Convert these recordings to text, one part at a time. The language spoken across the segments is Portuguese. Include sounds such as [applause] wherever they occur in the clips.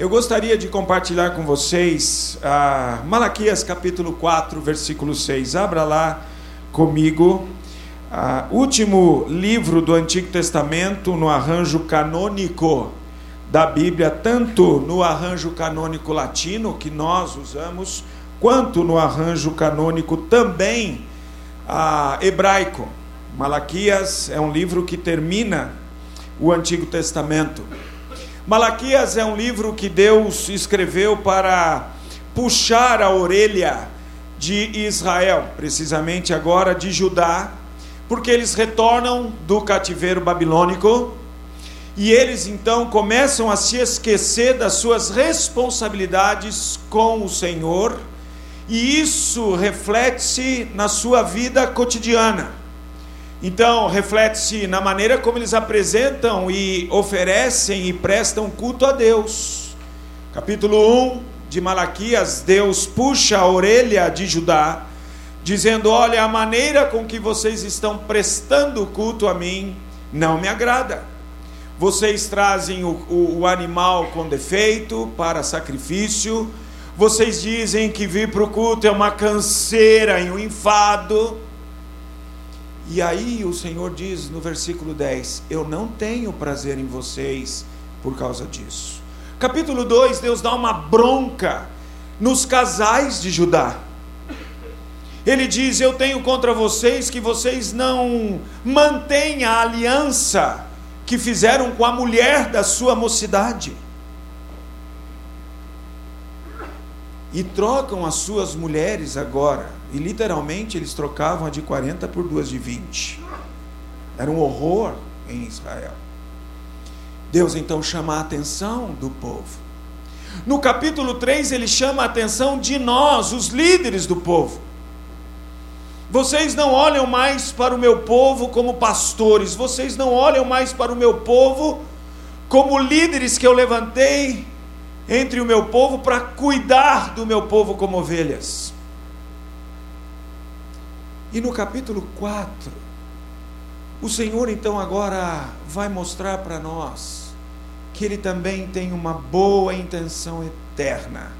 Eu gostaria de compartilhar com vocês ah, Malaquias capítulo 4, versículo 6. Abra lá comigo. Ah, último livro do Antigo Testamento no arranjo canônico da Bíblia, tanto no arranjo canônico latino que nós usamos, quanto no arranjo canônico também ah, hebraico. Malaquias é um livro que termina o Antigo Testamento. Malaquias é um livro que Deus escreveu para puxar a orelha de Israel, precisamente agora de Judá, porque eles retornam do cativeiro babilônico e eles então começam a se esquecer das suas responsabilidades com o Senhor, e isso reflete-se na sua vida cotidiana. Então, reflete-se na maneira como eles apresentam e oferecem e prestam culto a Deus. Capítulo 1 de Malaquias, Deus puxa a orelha de Judá, dizendo: Olha, a maneira com que vocês estão prestando culto a mim não me agrada. Vocês trazem o, o, o animal com defeito para sacrifício, vocês dizem que vir para o culto é uma canseira e um enfado e aí o Senhor diz no versículo 10: Eu não tenho prazer em vocês por causa disso. Capítulo 2, Deus dá uma bronca nos casais de Judá. Ele diz: Eu tenho contra vocês que vocês não mantêm a aliança que fizeram com a mulher da sua mocidade. E trocam as suas mulheres agora e literalmente eles trocavam a de 40 por duas de 20. Era um horror em Israel. Deus então chama a atenção do povo. No capítulo 3, ele chama a atenção de nós, os líderes do povo. Vocês não olham mais para o meu povo como pastores, vocês não olham mais para o meu povo como líderes que eu levantei entre o meu povo para cuidar do meu povo como ovelhas. E no capítulo 4, o Senhor então agora vai mostrar para nós que Ele também tem uma boa intenção eterna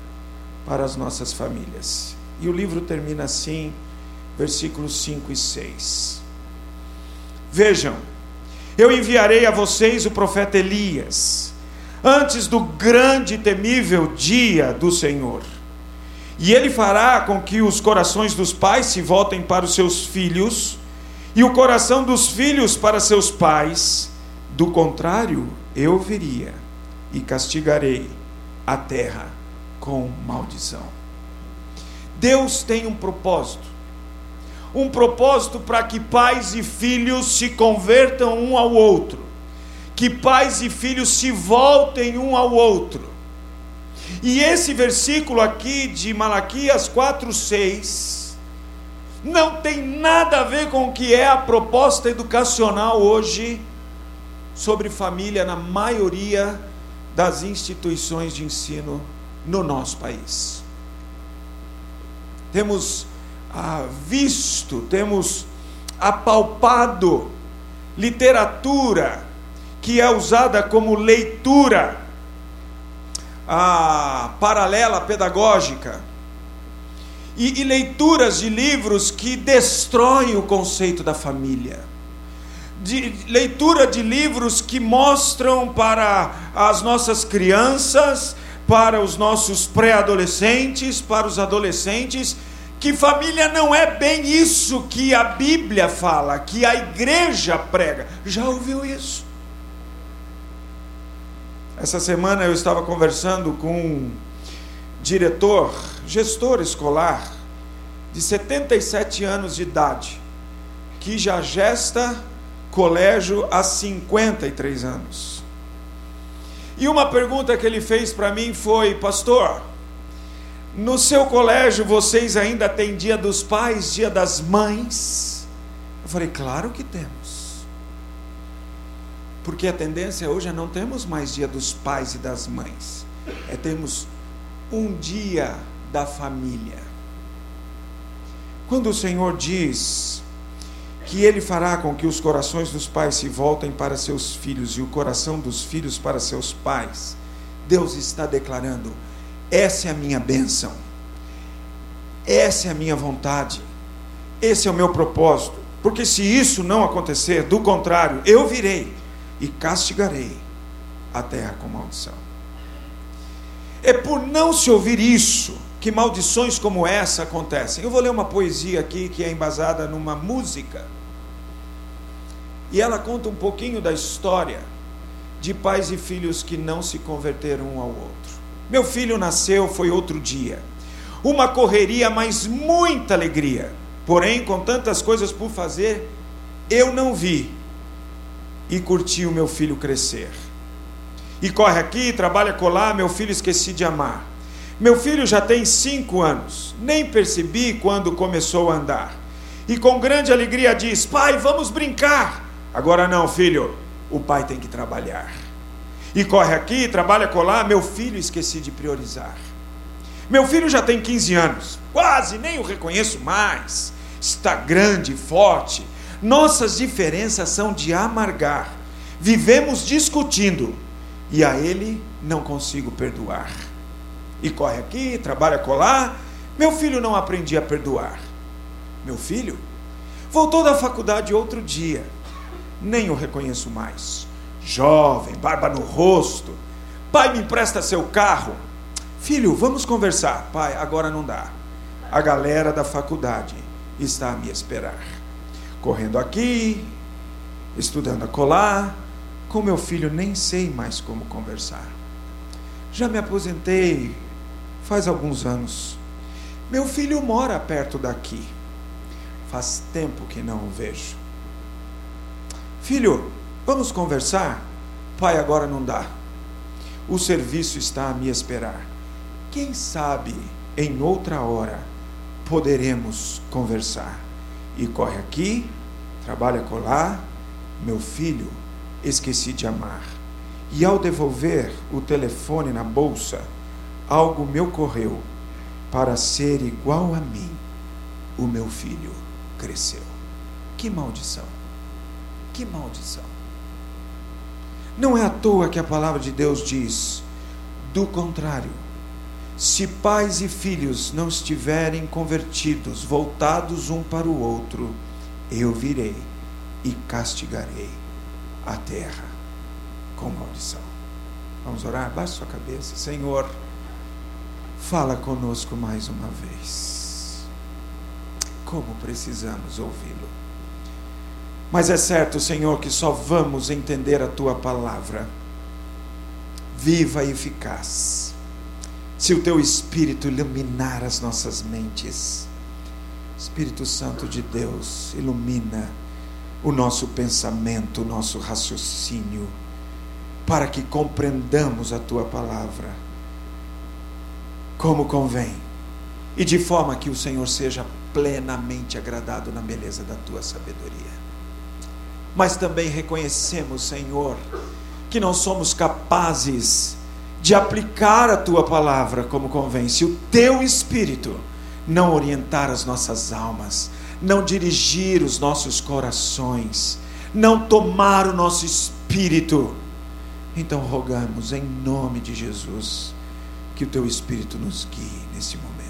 para as nossas famílias. E o livro termina assim, versículos 5 e 6. Vejam, eu enviarei a vocês o profeta Elias, antes do grande e temível dia do Senhor. E ele fará com que os corações dos pais se voltem para os seus filhos, e o coração dos filhos para seus pais. Do contrário, eu viria e castigarei a terra com maldição. Deus tem um propósito. Um propósito para que pais e filhos se convertam um ao outro. Que pais e filhos se voltem um ao outro e esse versículo aqui de Malaquias 4:6 não tem nada a ver com o que é a proposta educacional hoje sobre família na maioria das instituições de ensino no nosso país. Temos ah, visto, temos apalpado literatura que é usada como leitura paralela pedagógica e, e leituras de livros que destroem o conceito da família. De, leitura de livros que mostram para as nossas crianças, para os nossos pré-adolescentes, para os adolescentes, que família não é bem isso que a Bíblia fala, que a igreja prega. Já ouviu isso? Essa semana eu estava conversando com um diretor, gestor escolar, de 77 anos de idade, que já gesta colégio há 53 anos. E uma pergunta que ele fez para mim foi: Pastor, no seu colégio vocês ainda têm dia dos pais, dia das mães? Eu falei: Claro que temos. Porque a tendência hoje é não temos mais dia dos pais e das mães, é termos um dia da família. Quando o Senhor diz que Ele fará com que os corações dos pais se voltem para seus filhos e o coração dos filhos para seus pais, Deus está declarando: essa é a minha bênção, essa é a minha vontade, esse é o meu propósito. Porque se isso não acontecer, do contrário, eu virei e castigarei a terra com maldição. É por não se ouvir isso que maldições como essa acontecem. Eu vou ler uma poesia aqui que é embasada numa música. E ela conta um pouquinho da história de pais e filhos que não se converteram um ao outro. Meu filho nasceu, foi outro dia. Uma correria, mas muita alegria. Porém, com tantas coisas por fazer, eu não vi e curti o meu filho crescer. E corre aqui, trabalha colar, meu filho esqueci de amar. Meu filho já tem cinco anos, nem percebi quando começou a andar. E com grande alegria diz: Pai, vamos brincar. Agora não, filho, o pai tem que trabalhar. E corre aqui, trabalha colar, meu filho esqueci de priorizar. Meu filho já tem 15 anos, quase nem o reconheço mais. Está grande, forte. Nossas diferenças são de amargar. Vivemos discutindo e a ele não consigo perdoar. E corre aqui, trabalha colar. Meu filho não aprendia a perdoar. Meu filho voltou da faculdade outro dia nem o reconheço mais. Jovem, barba no rosto. Pai, me empresta seu carro. Filho, vamos conversar. Pai, agora não dá. A galera da faculdade está a me esperar. Correndo aqui, estudando a colar. Com meu filho nem sei mais como conversar. Já me aposentei faz alguns anos. Meu filho mora perto daqui. Faz tempo que não o vejo. Filho, vamos conversar? Pai, agora não dá. O serviço está a me esperar. Quem sabe em outra hora poderemos conversar. E corre aqui, trabalha colar, meu filho, esqueci de amar. E ao devolver o telefone na bolsa, algo me ocorreu. Para ser igual a mim, o meu filho cresceu. Que maldição! Que maldição. Não é à toa que a palavra de Deus diz: do contrário, se pais e filhos não estiverem convertidos, voltados um para o outro, eu virei e castigarei a terra com maldição. Vamos orar? Baixe sua cabeça. Senhor, fala conosco mais uma vez. Como precisamos ouvi-lo. Mas é certo, Senhor, que só vamos entender a tua palavra viva e eficaz. Se o teu espírito iluminar as nossas mentes, Espírito Santo de Deus, ilumina o nosso pensamento, o nosso raciocínio, para que compreendamos a tua palavra como convém e de forma que o Senhor seja plenamente agradado na beleza da tua sabedoria. Mas também reconhecemos, Senhor, que não somos capazes de aplicar a tua palavra como convém. Se o teu espírito não orientar as nossas almas, não dirigir os nossos corações, não tomar o nosso espírito, então rogamos em nome de Jesus que o teu espírito nos guie nesse momento.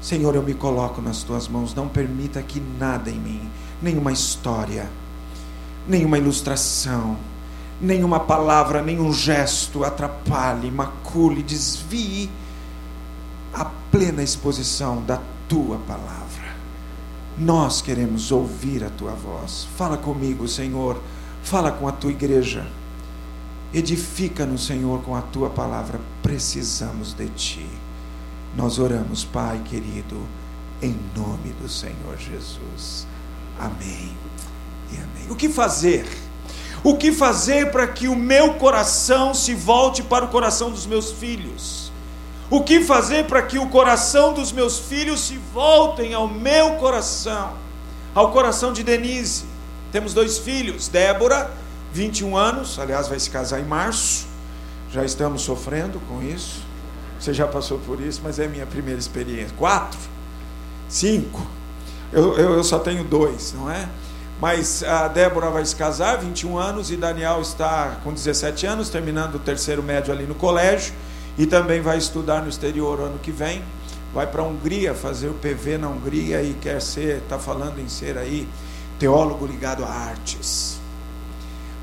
Senhor, eu me coloco nas tuas mãos, não permita que nada em mim, nenhuma história, nenhuma ilustração, nenhuma palavra, nenhum gesto atrapalhe, macule, desvie a plena exposição da tua palavra. Nós queremos ouvir a tua voz. Fala comigo, Senhor. Fala com a tua igreja. Edifica-nos, Senhor, com a tua palavra. Precisamos de ti. Nós oramos, Pai querido, em nome do Senhor Jesus. Amém e amém. O que fazer? O que fazer para que o meu coração se volte para o coração dos meus filhos? O que fazer para que o coração dos meus filhos se voltem ao meu coração, ao coração de Denise? Temos dois filhos, Débora, 21 anos, aliás, vai se casar em março. Já estamos sofrendo com isso. Você já passou por isso, mas é minha primeira experiência. Quatro, cinco. Eu, eu, eu só tenho dois, não é? Mas a Débora vai se casar, 21 anos, e Daniel está com 17 anos, terminando o terceiro médio ali no colégio, e também vai estudar no exterior ano que vem. Vai para a Hungria fazer o PV na Hungria e quer ser, está falando em ser aí teólogo ligado a artes.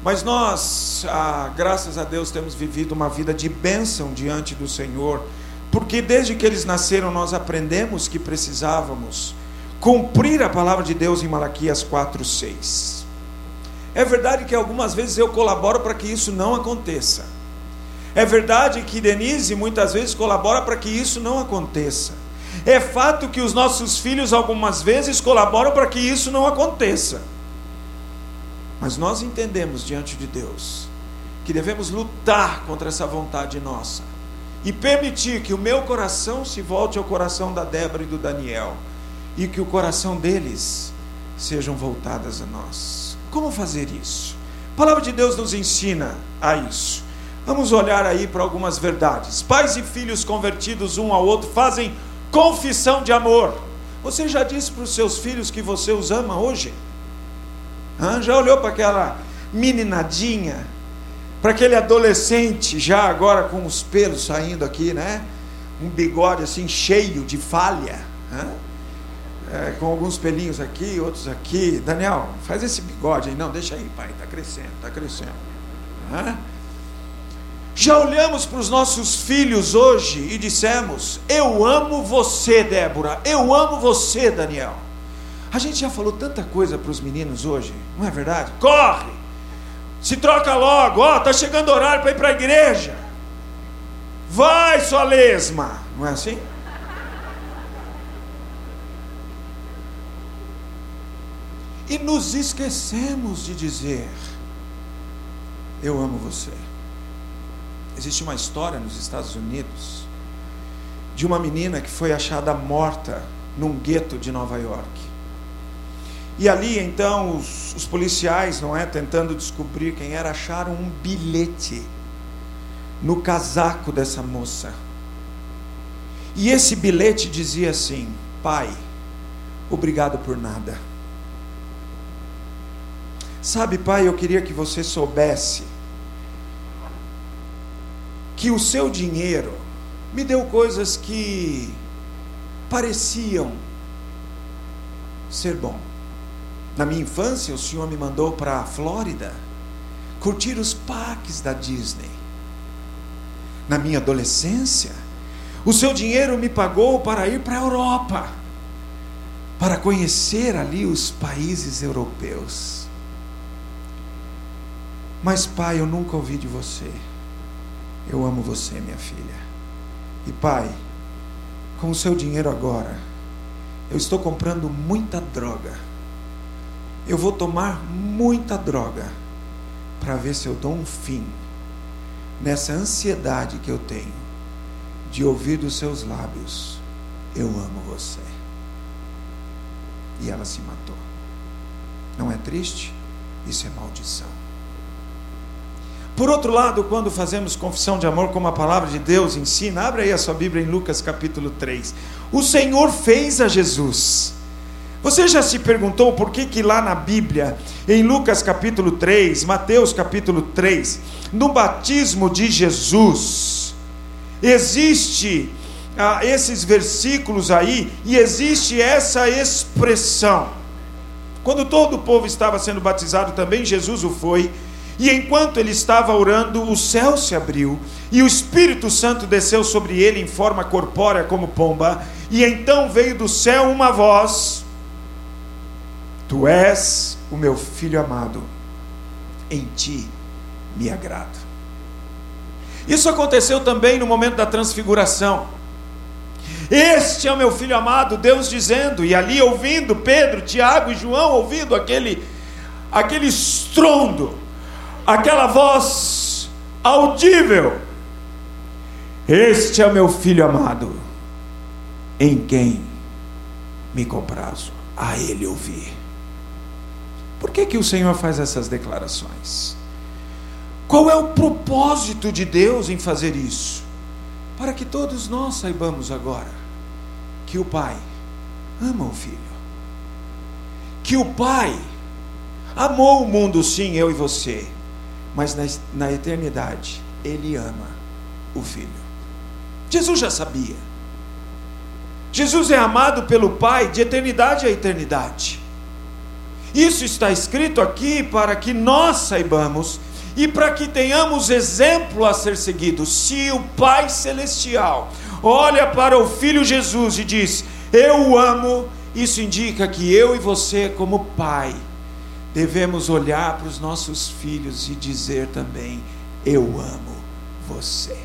Mas nós, ah, graças a Deus, temos vivido uma vida de bênção diante do Senhor, porque desde que eles nasceram nós aprendemos que precisávamos cumprir a palavra de Deus em Malaquias 4:6. É verdade que algumas vezes eu colaboro para que isso não aconteça. É verdade que Denise muitas vezes colabora para que isso não aconteça. É fato que os nossos filhos algumas vezes colaboram para que isso não aconteça. Mas nós entendemos diante de Deus que devemos lutar contra essa vontade nossa e permitir que o meu coração se volte ao coração da Débora e do Daniel e que o coração deles sejam voltadas a nós. Como fazer isso? A palavra de Deus nos ensina a isso. Vamos olhar aí para algumas verdades. Pais e filhos convertidos um ao outro fazem confissão de amor. Você já disse para os seus filhos que você os ama hoje? Hã? Já olhou para aquela meninadinha, para aquele adolescente já agora com os pelos saindo aqui, né? Um bigode assim cheio de falha. Hã? É, com alguns pelinhos aqui, outros aqui. Daniel, faz esse bigode aí. Não, deixa aí, pai, está crescendo, está crescendo. Hã? Já olhamos para os nossos filhos hoje e dissemos: Eu amo você, Débora, eu amo você, Daniel. A gente já falou tanta coisa para os meninos hoje, não é verdade? Corre! Se troca logo, ó, tá chegando o horário para ir para a igreja. Vai, sua lesma, não é assim? E nos esquecemos de dizer: Eu amo você. Existe uma história nos Estados Unidos de uma menina que foi achada morta num gueto de Nova York. E ali então os, os, policiais, não é, tentando descobrir quem era, acharam um bilhete no casaco dessa moça. E esse bilhete dizia assim: Pai, obrigado por nada. Sabe, pai, eu queria que você soubesse que o seu dinheiro me deu coisas que pareciam ser bom. Na minha infância, o senhor me mandou para a Flórida curtir os parques da Disney. Na minha adolescência, o seu dinheiro me pagou para ir para a Europa, para conhecer ali os países europeus. Mas, pai, eu nunca ouvi de você. Eu amo você, minha filha. E, pai, com o seu dinheiro agora, eu estou comprando muita droga. Eu vou tomar muita droga para ver se eu dou um fim nessa ansiedade que eu tenho de ouvir dos seus lábios: Eu amo você. E ela se matou. Não é triste? Isso é maldição. Por outro lado, quando fazemos confissão de amor, como a palavra de Deus ensina, abre aí a sua Bíblia em Lucas capítulo 3. O Senhor fez a Jesus. Você já se perguntou por que que lá na Bíblia, em Lucas capítulo 3, Mateus capítulo 3, no batismo de Jesus, existe ah, esses versículos aí e existe essa expressão. Quando todo o povo estava sendo batizado também, Jesus o foi e enquanto ele estava orando, o céu se abriu, e o Espírito Santo desceu sobre ele em forma corpórea como pomba, e então veio do céu uma voz: Tu és o meu filho amado, em ti me agrado. Isso aconteceu também no momento da transfiguração. Este é o meu filho amado, Deus dizendo, e ali ouvindo Pedro, Tiago e João ouvindo aquele aquele estrondo aquela voz audível: Este é o meu filho amado, em quem me comprazo, a ele ouvir. Por que, que o Senhor faz essas declarações? Qual é o propósito de Deus em fazer isso? Para que todos nós saibamos agora que o Pai ama o Filho, que o Pai amou o mundo, sim, eu e você, mas na, na eternidade, Ele ama o Filho. Jesus já sabia. Jesus é amado pelo Pai de eternidade a eternidade. Isso está escrito aqui para que nós saibamos e para que tenhamos exemplo a ser seguido. Se o Pai Celestial olha para o Filho Jesus e diz: Eu o amo, isso indica que eu e você, como pai, devemos olhar para os nossos filhos e dizer também: Eu amo você.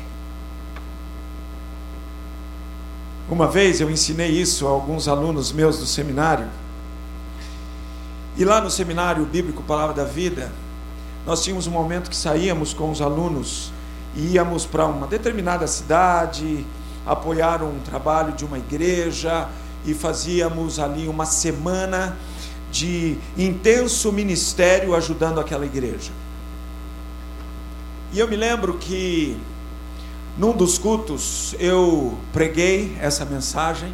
Uma vez eu ensinei isso a alguns alunos meus do seminário. E lá no seminário bíblico Palavra da Vida, nós tínhamos um momento que saíamos com os alunos e íamos para uma determinada cidade, apoiar um trabalho de uma igreja e fazíamos ali uma semana de intenso ministério ajudando aquela igreja. E eu me lembro que num dos cultos eu preguei essa mensagem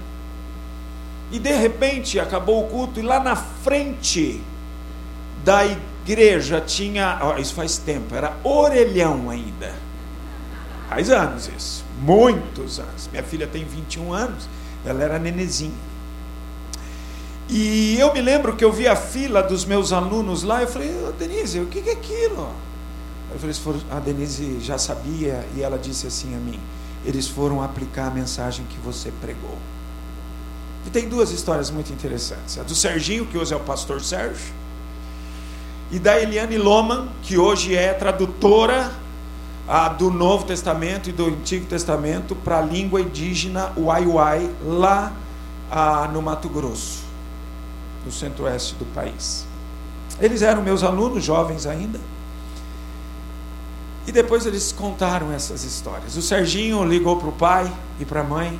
e de repente acabou o culto e lá na frente da igreja tinha, oh, isso faz tempo, era orelhão ainda. Faz anos isso, muitos anos. Minha filha tem 21 anos, ela era nenezinha. E eu me lembro que eu vi a fila dos meus alunos lá, eu falei, oh, Denise, o que é aquilo? Eu falei, a Denise já sabia e ela disse assim a mim: eles foram aplicar a mensagem que você pregou. E tem duas histórias muito interessantes: a do Serginho, que hoje é o pastor Sérgio, e da Eliane Loman, que hoje é tradutora do Novo Testamento e do Antigo Testamento para a língua indígena Uai lá a, no Mato Grosso, no centro-oeste do país. Eles eram meus alunos, jovens ainda. E depois eles contaram essas histórias. O Serginho ligou para o pai e para a mãe.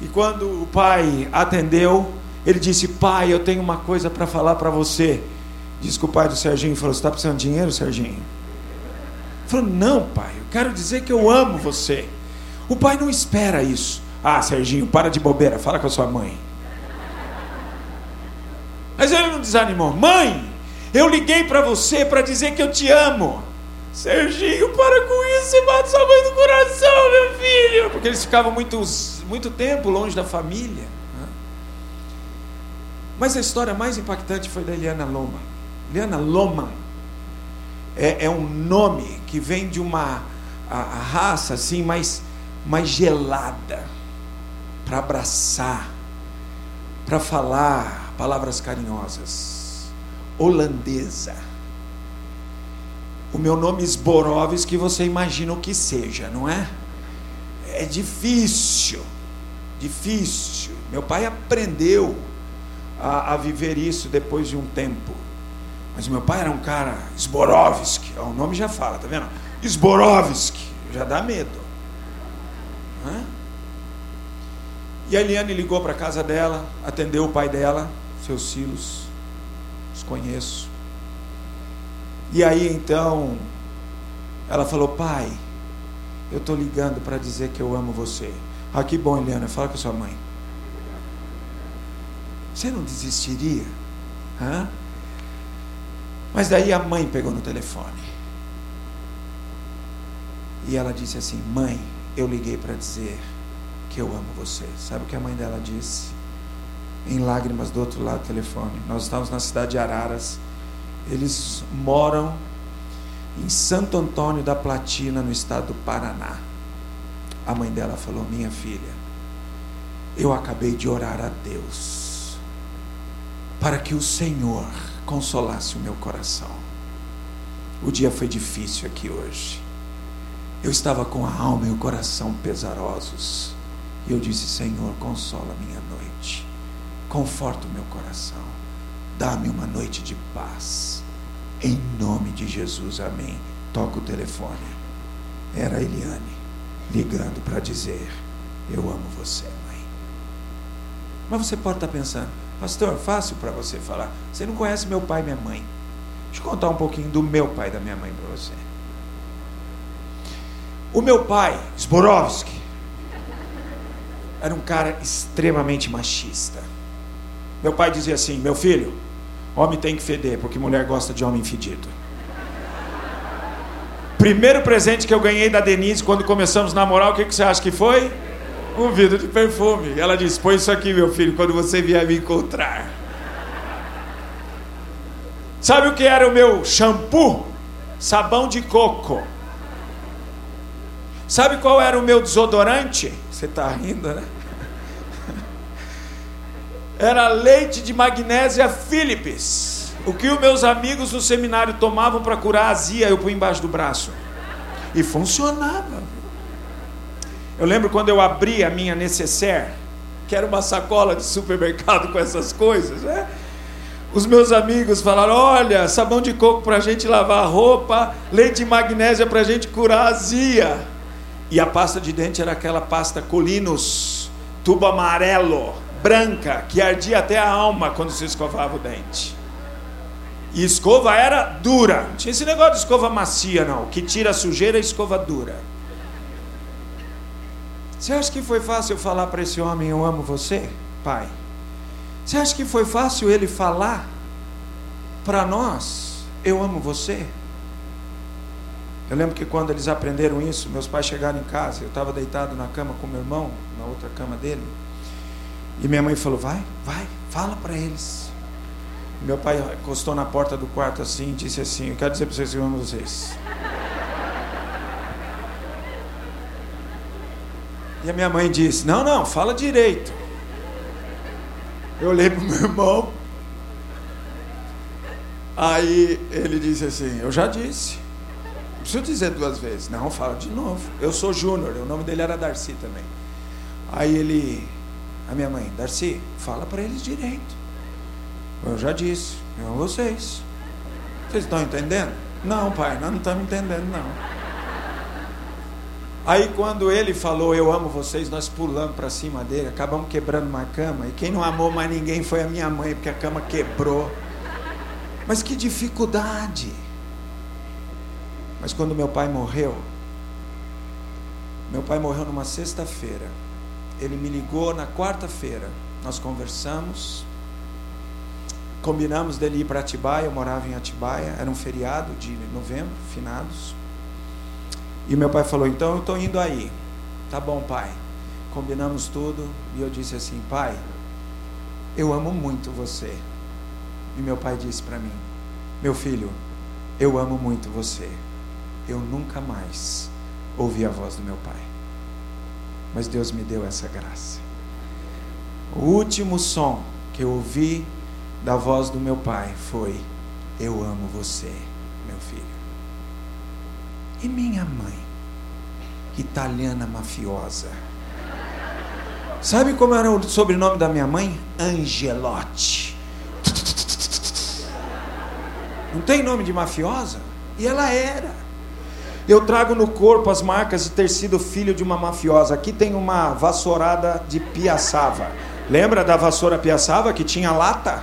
E quando o pai atendeu, ele disse: Pai, eu tenho uma coisa para falar para você. Diz que o pai do Serginho falou: Você está precisando de dinheiro, Serginho? Ele falou: Não, pai, eu quero dizer que eu amo você. O pai não espera isso. Ah, Serginho, para de bobeira, fala com a sua mãe. Mas ele não desanimou. Mãe, eu liguei para você para dizer que eu te amo. Serginho, para com isso, você mata sua mãe do coração, meu filho. Porque eles ficavam muito, muito tempo longe da família. Né? Mas a história mais impactante foi da Eliana Loma. Eliana Loma é, é um nome que vem de uma a, a raça assim mais, mais gelada para abraçar, para falar palavras carinhosas. Holandesa o meu nome Zborovski, você imagina o que seja, não é? É difícil, difícil. Meu pai aprendeu a, a viver isso depois de um tempo. Mas meu pai era um cara, Zborovski, o nome já fala, tá vendo? Zborovski, já dá medo. Hã? E a Eliane ligou para a casa dela, atendeu o pai dela, seus Silos, os conheço. E aí então, ela falou: Pai, eu estou ligando para dizer que eu amo você. Ah, que bom, Eliana, fala com sua mãe. Você não desistiria? Hã? Mas daí a mãe pegou no telefone. E ela disse assim: Mãe, eu liguei para dizer que eu amo você. Sabe o que a mãe dela disse? Em lágrimas do outro lado do telefone. Nós estávamos na cidade de Araras eles moram em Santo Antônio da Platina, no estado do Paraná. A mãe dela falou: Minha filha, eu acabei de orar a Deus para que o Senhor consolasse o meu coração. O dia foi difícil aqui hoje. Eu estava com a alma e o coração pesarosos. E eu disse: Senhor, consola minha noite, conforta o meu coração. Dá-me uma noite de paz. Em nome de Jesus, amém. Toca o telefone. Era a Eliane ligando para dizer: Eu amo você, mãe. Mas você pode estar pensando, pastor, fácil para você falar. Você não conhece meu pai e minha mãe. Deixa eu contar um pouquinho do meu pai e da minha mãe para você. O meu pai, Zborovski, era um cara extremamente machista. Meu pai dizia assim: Meu filho, Homem tem que feder, porque mulher gosta de homem fedido. Primeiro presente que eu ganhei da Denise quando começamos a namorar, o que, que você acha que foi? Um vidro de perfume. Ela disse: Põe isso aqui, meu filho, quando você vier me encontrar. Sabe o que era o meu shampoo? Sabão de coco. Sabe qual era o meu desodorante? Você está rindo, né? Era leite de magnésia Philips. O que os meus amigos no seminário tomavam para curar azia, eu pus embaixo do braço. E funcionava. Eu lembro quando eu abri a minha necessaire, que era uma sacola de supermercado com essas coisas, né? Os meus amigos falaram: olha, sabão de coco para a gente lavar a roupa, leite de magnésia para a gente curar a azia. E a pasta de dente era aquela pasta Colinos, tubo amarelo, branca, que ardia até a alma quando se escovava o dente. E escova era dura. Não tinha esse negócio de escova macia, não. Que tira a sujeira, escova dura. Você acha que foi fácil falar para esse homem: Eu amo você, pai? Você acha que foi fácil ele falar para nós: Eu amo você? Eu lembro que quando eles aprenderam isso, meus pais chegaram em casa, eu estava deitado na cama com meu irmão, na outra cama dele, e minha mãe falou: Vai, vai, fala para eles. Meu pai encostou na porta do quarto assim e disse assim: Eu quero dizer para vocês que eu amo vocês. E a minha mãe disse: Não, não, fala direito. Eu olhei para o meu irmão. Aí ele disse assim: Eu já disse. Não preciso dizer duas vezes. Não, fala de novo. Eu sou Júnior, o nome dele era Darcy também. Aí ele, a minha mãe, Darcy, fala para eles direito. Eu já disse, eu vocês. Vocês estão entendendo? Não, pai, nós não estamos entendendo, não. Aí quando ele falou eu amo vocês, nós pulamos para cima dele, acabamos quebrando uma cama. E quem não amou mais ninguém foi a minha mãe, porque a cama quebrou. Mas que dificuldade! Mas quando meu pai morreu, meu pai morreu numa sexta-feira. Ele me ligou na quarta-feira. Nós conversamos, combinamos dele ir para Atibaia. Eu morava em Atibaia, era um feriado de novembro, finados. E meu pai falou: Então eu estou indo aí. Tá bom, pai. Combinamos tudo. E eu disse assim: Pai, eu amo muito você. E meu pai disse para mim: Meu filho, eu amo muito você. Eu nunca mais ouvi a voz do meu pai. Mas Deus me deu essa graça. O último som que eu ouvi da voz do meu pai foi: Eu amo você, meu filho. E minha mãe, italiana mafiosa. Sabe como era o sobrenome da minha mãe? Angelotti. Não tem nome de mafiosa? E ela era. Eu trago no corpo as marcas de ter sido filho de uma mafiosa. Aqui tem uma vassourada de piaçava. Lembra da vassoura piaçava que tinha lata?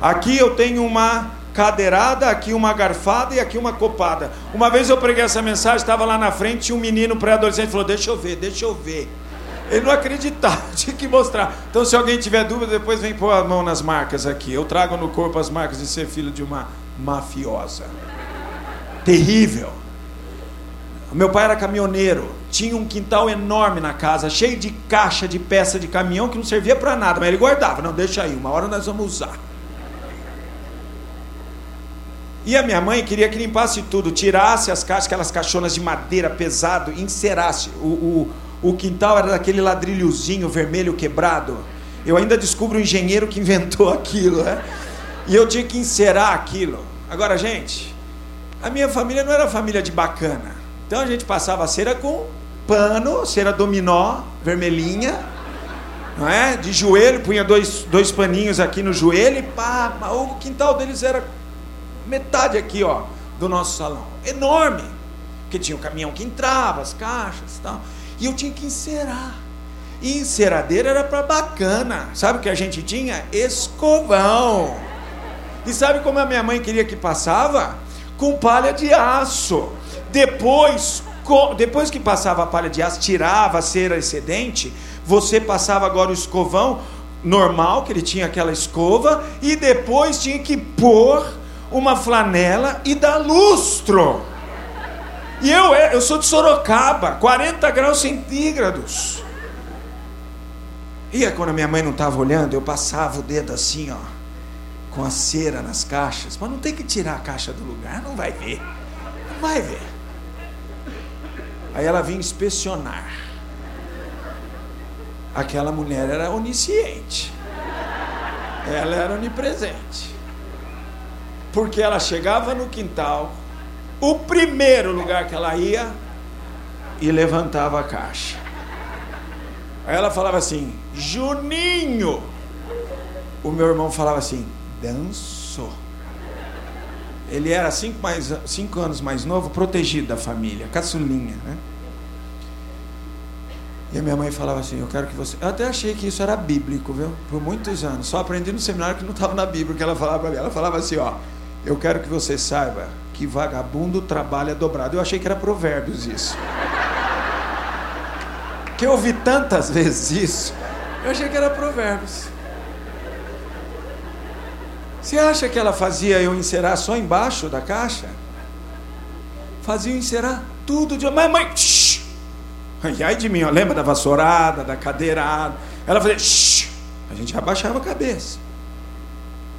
Aqui eu tenho uma cadeirada, aqui uma garfada e aqui uma copada. Uma vez eu preguei essa mensagem, estava lá na frente, tinha um menino pré-adolescente falou: Deixa eu ver, deixa eu ver. Ele não acreditava, [laughs] tinha que mostrar. Então, se alguém tiver dúvida, depois vem pôr a mão nas marcas aqui. Eu trago no corpo as marcas de ser filho de uma mafiosa. Terrível. Meu pai era caminhoneiro, tinha um quintal enorme na casa, cheio de caixa de peça de caminhão que não servia para nada, mas ele guardava. Não, deixa aí, uma hora nós vamos usar. E a minha mãe queria que limpasse tudo, tirasse as caixas, aquelas caixonas de madeira pesado, encerasse. O, o, o quintal era daquele ladrilhozinho vermelho quebrado. Eu ainda descubro o engenheiro que inventou [laughs] aquilo, né? E eu tinha que encerar aquilo. Agora, gente, a minha família não era família de bacana. Então a gente passava a cera com pano, cera dominó, vermelhinha, não é? De joelho, punha dois, dois paninhos aqui no joelho e pá, o quintal deles era metade aqui, ó, do nosso salão. Enorme. Porque tinha o um caminhão que entrava, as caixas e tal. E eu tinha que encerar. E enceradeira era para bacana. Sabe o que a gente tinha? Escovão. E sabe como a minha mãe queria que passava? Com palha de aço. Depois, depois que passava a palha de aço, tirava a cera excedente, você passava agora o escovão normal, que ele tinha aquela escova, e depois tinha que pôr uma flanela e dar lustro. E eu, eu sou de Sorocaba, 40 graus centígrados. E aí, quando a minha mãe não estava olhando, eu passava o dedo assim, ó, com a cera nas caixas. Mas não tem que tirar a caixa do lugar, não vai ver. Não vai ver. Aí ela vinha inspecionar. Aquela mulher era onisciente. Ela era onipresente. Porque ela chegava no quintal, o primeiro lugar que ela ia, e levantava a caixa. Aí ela falava assim: Juninho. O meu irmão falava assim: dançou. Ele era cinco, mais, cinco anos mais novo, protegido da família, caçulinha, né? E a minha mãe falava assim: Eu quero que você. Eu até achei que isso era bíblico, viu? Por muitos anos. Só aprendi no seminário que não estava na Bíblia, que ela falava para mim. Ela falava assim: Ó, eu quero que você saiba que vagabundo trabalha dobrado. Eu achei que era Provérbios isso. que eu ouvi tantas vezes isso, eu achei que era Provérbios. Você acha que ela fazia eu encerar só embaixo da caixa? Fazia eu encerar tudo de. Mãe, mãe, shh. E aí de mim, ó, lembra da vassourada, da cadeirada? Ela fazia, shh. A gente abaixava a cabeça.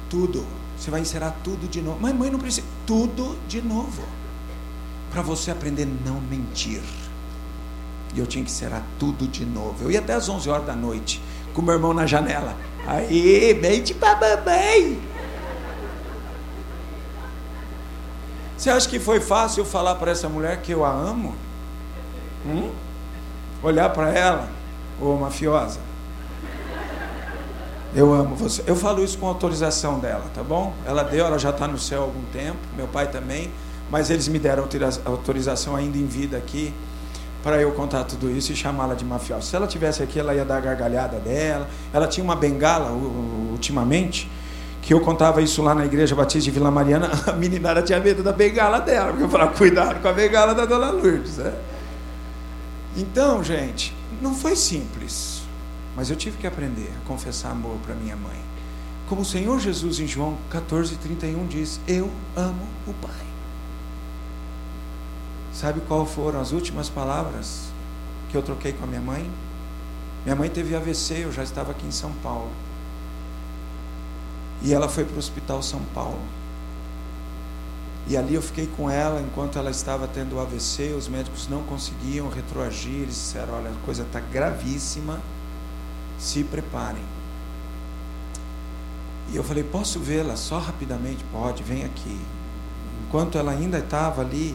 Tudo. Você vai encerar tudo de novo. Mãe, mãe, não precisa. Tudo de novo. Para você aprender a não mentir. E eu tinha que encerar tudo de novo. Eu ia até às 11 horas da noite, com meu irmão na janela. Aí, mente pra mamãe. Você acha que foi fácil falar para essa mulher que eu a amo? Hum? Olhar para ela, ô mafiosa. Eu amo você. Eu falo isso com autorização dela, tá bom? Ela deu, ela já está no céu há algum tempo, meu pai também, mas eles me deram autorização ainda em vida aqui para eu contar tudo isso e chamá-la de mafiosa. Se ela tivesse aqui, ela ia dar a gargalhada dela. Ela tinha uma bengala ultimamente que eu contava isso lá na igreja batista de Vila Mariana, [laughs] a meninada tinha medo da bengala dela, porque eu falava, cuidado com a bengala da dona Lourdes. Né? Então, gente, não foi simples, mas eu tive que aprender a confessar amor para minha mãe. Como o Senhor Jesus em João 14, 31 diz: Eu amo o Pai. Sabe qual foram as últimas palavras que eu troquei com a minha mãe? Minha mãe teve AVC, eu já estava aqui em São Paulo. E ela foi para o Hospital São Paulo. E ali eu fiquei com ela enquanto ela estava tendo o AVC. Os médicos não conseguiam retroagir. Eles disseram: Olha, a coisa está gravíssima. Se preparem. E eu falei: Posso vê-la só rapidamente? Pode, vem aqui. Enquanto ela ainda estava ali,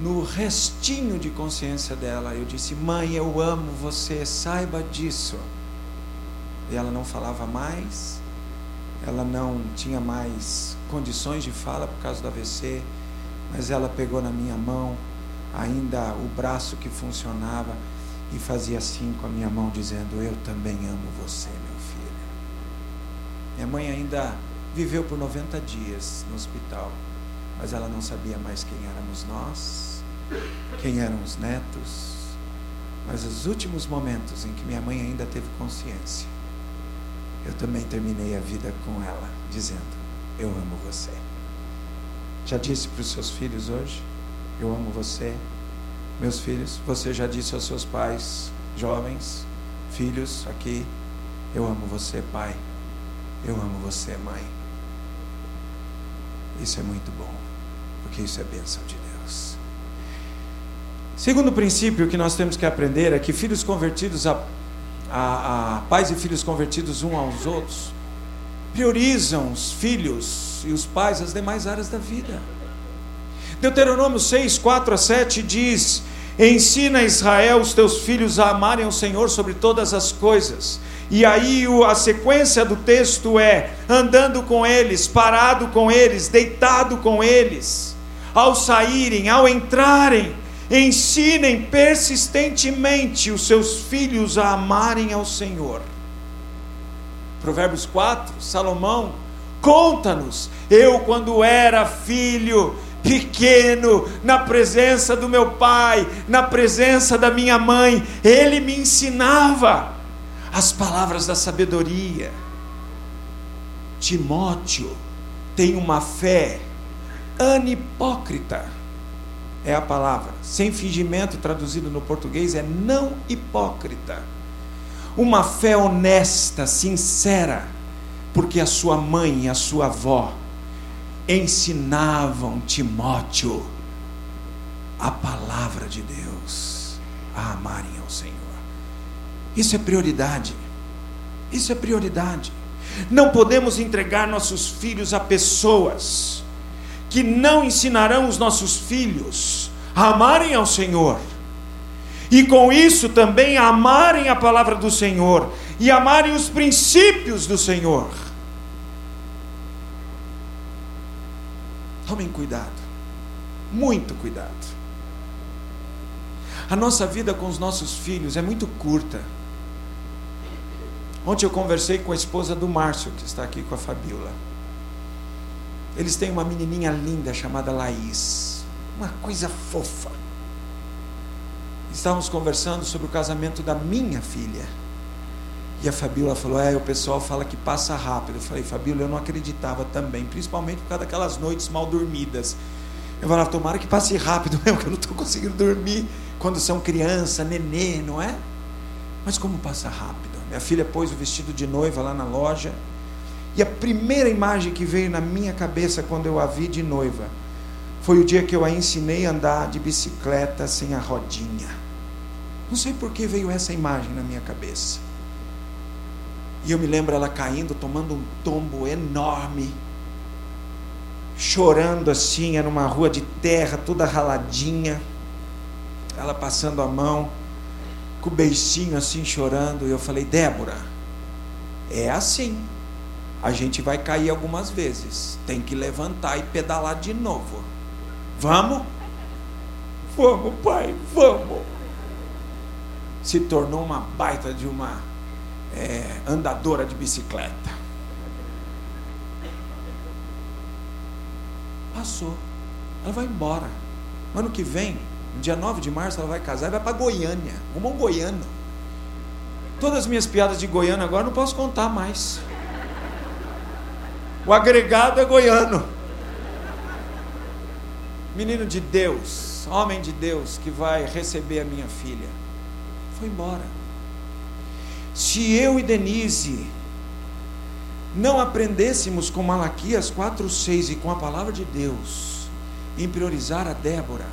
no restinho de consciência dela, eu disse: Mãe, eu amo você, saiba disso. E ela não falava mais ela não tinha mais condições de fala por causa do AVC, mas ela pegou na minha mão ainda o braço que funcionava e fazia assim com a minha mão, dizendo: Eu também amo você, meu filho. Minha mãe ainda viveu por 90 dias no hospital, mas ela não sabia mais quem éramos nós, quem eram os netos. Mas os últimos momentos em que minha mãe ainda teve consciência, eu também terminei a vida com ela, dizendo: Eu amo você. Já disse para os seus filhos hoje: Eu amo você. Meus filhos, você já disse aos seus pais, jovens, filhos aqui: Eu amo você, pai. Eu amo você, mãe. Isso é muito bom, porque isso é bênção de Deus. Segundo princípio que nós temos que aprender é que filhos convertidos a a, a pais e filhos convertidos um aos outros, priorizam os filhos e os pais as demais áreas da vida. Deuteronômio 6, 4 a 7 diz: Ensina Israel, os teus filhos, a amarem o Senhor sobre todas as coisas. E aí a sequência do texto é: andando com eles, parado com eles, deitado com eles, ao saírem, ao entrarem, Ensinem persistentemente os seus filhos a amarem ao Senhor. Provérbios 4, Salomão conta-nos: eu, quando era filho, pequeno, na presença do meu pai, na presença da minha mãe, ele me ensinava as palavras da sabedoria. Timóteo tem uma fé anipócrita. É a palavra. Sem fingimento, traduzido no português, é não hipócrita. Uma fé honesta, sincera, porque a sua mãe e a sua avó ensinavam Timóteo a palavra de Deus, a amarem ao Senhor. Isso é prioridade. Isso é prioridade. Não podemos entregar nossos filhos a pessoas que não ensinarão os nossos filhos a amarem ao Senhor. E com isso também amarem a palavra do Senhor e amarem os princípios do Senhor. Tomem cuidado, muito cuidado. A nossa vida com os nossos filhos é muito curta. Ontem eu conversei com a esposa do Márcio, que está aqui com a Fabiola. Eles têm uma menininha linda chamada Laís, uma coisa fofa. Estávamos conversando sobre o casamento da minha filha. E a Fabiola falou: É, o pessoal fala que passa rápido. Eu falei: Fabiola, eu não acreditava também, principalmente por causa daquelas noites mal dormidas. Eu falava: Tomara que passe rápido mesmo, que eu não estou conseguindo dormir quando são criança, nenê, não é? Mas como passa rápido? Minha filha pôs o vestido de noiva lá na loja. E a primeira imagem que veio na minha cabeça quando eu a vi de noiva foi o dia que eu a ensinei a andar de bicicleta sem a rodinha. Não sei por que veio essa imagem na minha cabeça. E eu me lembro ela caindo, tomando um tombo enorme, chorando assim, era uma rua de terra, toda raladinha. Ela passando a mão com o beicinho assim chorando. E eu falei: Débora, é assim. A gente vai cair algumas vezes. Tem que levantar e pedalar de novo. Vamos? Vamos, pai, vamos. Se tornou uma baita de uma é, andadora de bicicleta. Passou. Ela vai embora. Ano que vem, dia 9 de março ela vai casar e vai para Goiânia. Rumo um goiano. Todas as minhas piadas de goiano agora não posso contar mais. O agregado é goiano. Menino de Deus, homem de Deus que vai receber a minha filha. Foi embora. Se eu e Denise não aprendêssemos com Malaquias 4:6 e com a palavra de Deus em priorizar a Débora,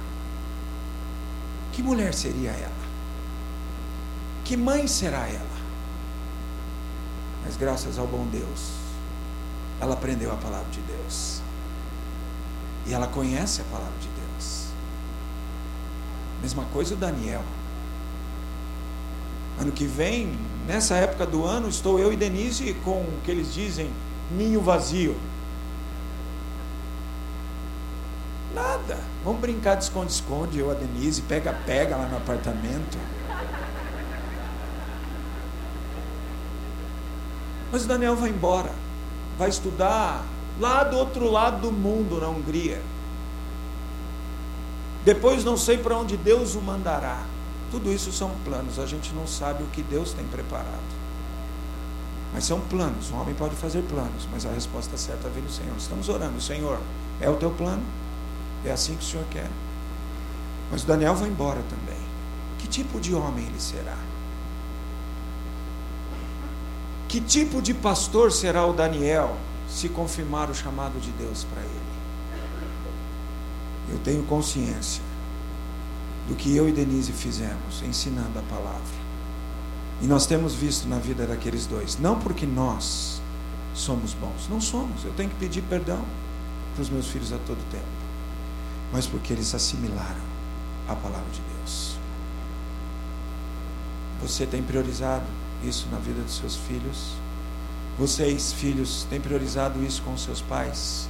que mulher seria ela? Que mãe será ela? Mas graças ao bom Deus, ela aprendeu a palavra de Deus. E ela conhece a palavra de Deus. Mesma coisa o Daniel. Ano que vem, nessa época do ano, estou eu e Denise com o que eles dizem, ninho vazio. Nada. Vamos brincar de esconde-esconde, eu, a Denise, pega-pega lá no apartamento. Mas o Daniel vai embora, vai estudar lá do outro lado do mundo, na Hungria. Depois não sei para onde Deus o mandará. Tudo isso são planos, a gente não sabe o que Deus tem preparado. Mas são planos, um homem pode fazer planos, mas a resposta certa vem do Senhor. Estamos orando, Senhor, é o teu plano? É assim que o Senhor quer. Mas Daniel vai embora também. Que tipo de homem ele será? Que tipo de pastor será o Daniel se confirmar o chamado de Deus para ele? Eu tenho consciência do que eu e Denise fizemos ensinando a palavra. E nós temos visto na vida daqueles dois, não porque nós somos bons, não somos. Eu tenho que pedir perdão para os meus filhos a todo tempo mas porque eles assimilaram a palavra de Deus. Você tem priorizado isso na vida dos seus filhos? Vocês, filhos, têm priorizado isso com os seus pais?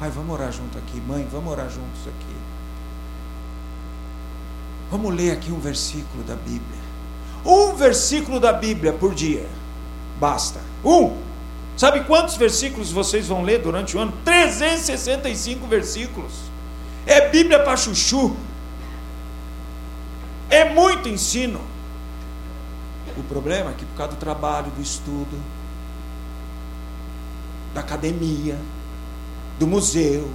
Pai, vamos orar junto aqui. Mãe, vamos orar juntos aqui. Vamos ler aqui um versículo da Bíblia. Um versículo da Bíblia por dia. Basta. Um. Sabe quantos versículos vocês vão ler durante o ano? 365 versículos. É Bíblia para chuchu. É muito ensino. O problema é que por causa do trabalho, do estudo, da academia, do museu,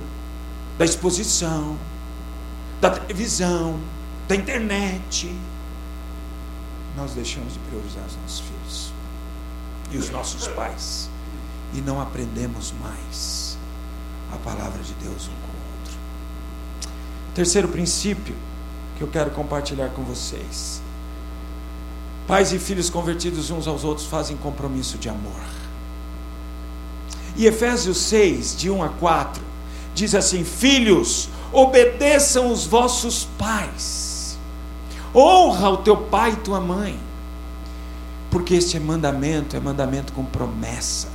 da exposição, da televisão, da internet, nós deixamos de priorizar os nossos filhos e os nossos pais e não aprendemos mais a palavra de Deus um com o outro. Terceiro princípio que eu quero compartilhar com vocês. Pais e filhos convertidos uns aos outros fazem compromisso de amor. E Efésios 6, de 1 a 4, diz assim: Filhos, obedeçam os vossos pais, honra o teu pai e tua mãe, porque este é mandamento, é mandamento com promessa.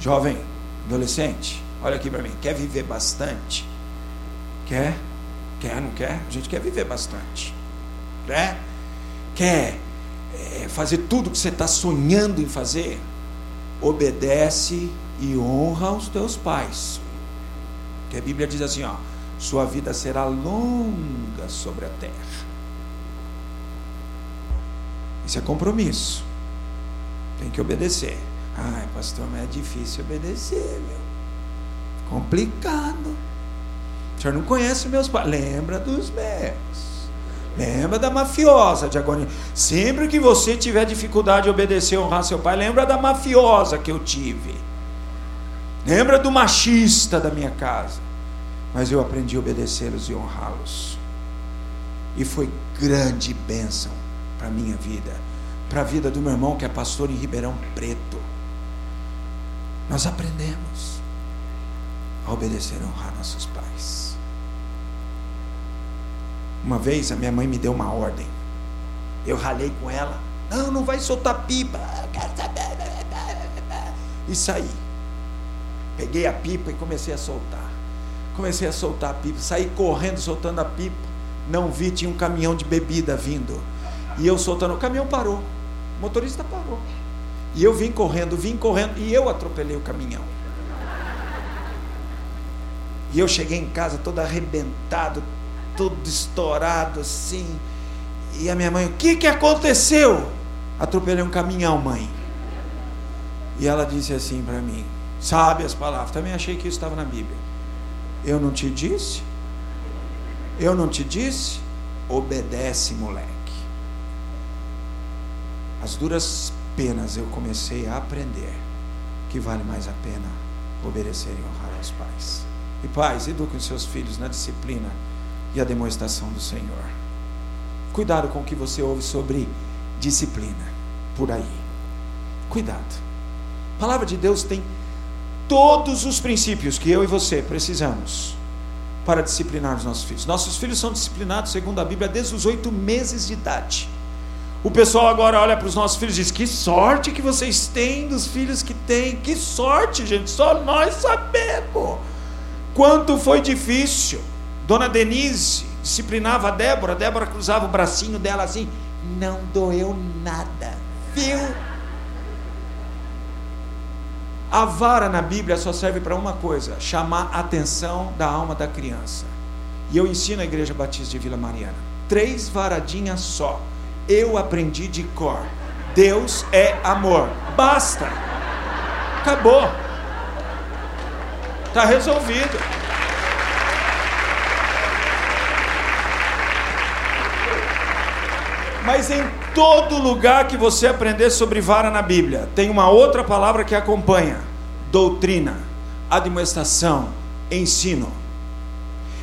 Jovem, adolescente, olha aqui para mim, quer viver bastante? Quer? Quer, não quer? A gente quer viver bastante. Quer? Quer é, fazer tudo que você está sonhando em fazer? Obedece e honra os teus pais. Que a Bíblia diz assim, ó, sua vida será longa sobre a terra. Isso é compromisso. Tem que obedecer. Ai, pastor, mas é difícil obedecer, meu. Complicado. O senhor não conhece meus pais. Lembra dos meus. Lembra da mafiosa de agonia. Sempre que você tiver dificuldade de obedecer e honrar seu pai, lembra da mafiosa que eu tive. Lembra do machista da minha casa. Mas eu aprendi a obedecê-los e honrá-los. E foi grande bênção para a minha vida, para a vida do meu irmão que é pastor em Ribeirão Preto. Nós aprendemos a obedecer e honrar nossos pais. Uma vez a minha mãe me deu uma ordem. Eu ralei com ela. Não, não vai soltar pipa. E saí. Peguei a pipa e comecei a soltar. Comecei a soltar a pipa. Saí correndo soltando a pipa. Não vi, tinha um caminhão de bebida vindo. E eu soltando. O caminhão parou. O motorista parou. E eu vim correndo, vim correndo. E eu atropelei o caminhão. E eu cheguei em casa todo arrebentado, todo estourado assim. E a minha mãe, o que que aconteceu? Atropelei um caminhão, mãe. E ela disse assim para mim, sabe as palavras, também achei que isso estava na Bíblia. Eu não te disse? Eu não te disse? Obedece, moleque. As duras penas eu comecei a aprender que vale mais a pena obedecer e honrar aos pais. E pais, eduquem seus filhos na disciplina e a demonstração do Senhor. Cuidado com o que você ouve sobre disciplina por aí. Cuidado. A palavra de Deus tem todos os princípios que eu e você precisamos para disciplinar os nossos filhos. Nossos filhos são disciplinados, segundo a Bíblia, desde os oito meses de idade. O pessoal agora olha para os nossos filhos e diz: Que sorte que vocês têm dos filhos que têm. Que sorte, gente, só nós sabemos. Quanto foi difícil. Dona Denise disciplinava a Débora, Débora cruzava o bracinho dela assim, não doeu nada, viu? A vara na Bíblia só serve para uma coisa: chamar a atenção da alma da criança. E eu ensino a Igreja Batista de Vila Mariana: três varadinhas só. Eu aprendi de cor. Deus é amor. Basta. Acabou. Está resolvido. Mas em todo lugar que você aprender sobre vara na Bíblia, tem uma outra palavra que acompanha: doutrina, administração, ensino.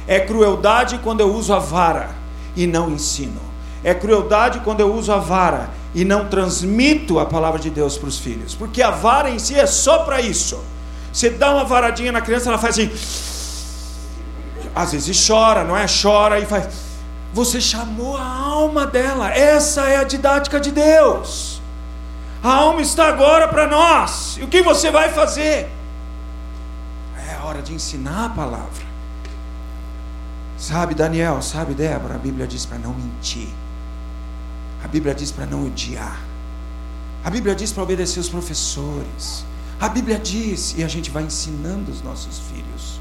É crueldade quando eu uso a vara e não ensino. É crueldade quando eu uso a vara e não transmito a palavra de Deus para os filhos. Porque a vara em si é só para isso. Você dá uma varadinha na criança, ela faz assim. Às vezes chora, não é? Chora e faz você chamou a alma dela. Essa é a didática de Deus. A alma está agora para nós. E o que você vai fazer? É hora de ensinar a palavra. Sabe, Daniel, sabe, Débora, a Bíblia diz para não mentir. A Bíblia diz para não odiar. A Bíblia diz para obedecer os professores. A Bíblia diz, e a gente vai ensinando os nossos filhos.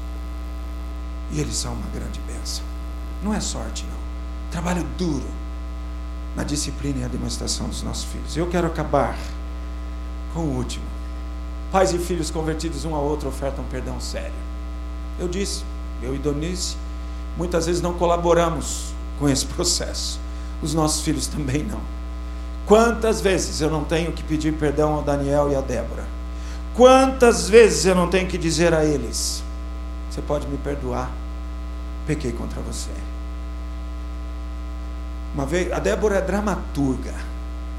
E eles são uma grande bênção. Não é sorte, não. Trabalho duro. na disciplina e a demonstração dos nossos filhos. Eu quero acabar com o último. Pais e filhos convertidos um ao outro ofertam perdão sério. Eu disse, eu e Donice, muitas vezes não colaboramos com esse processo. Os nossos filhos também não. Quantas vezes eu não tenho que pedir perdão ao Daniel e à Débora? Quantas vezes eu não tenho que dizer a eles: Você pode me perdoar? Pequei contra você. Uma vez, a Débora é dramaturga,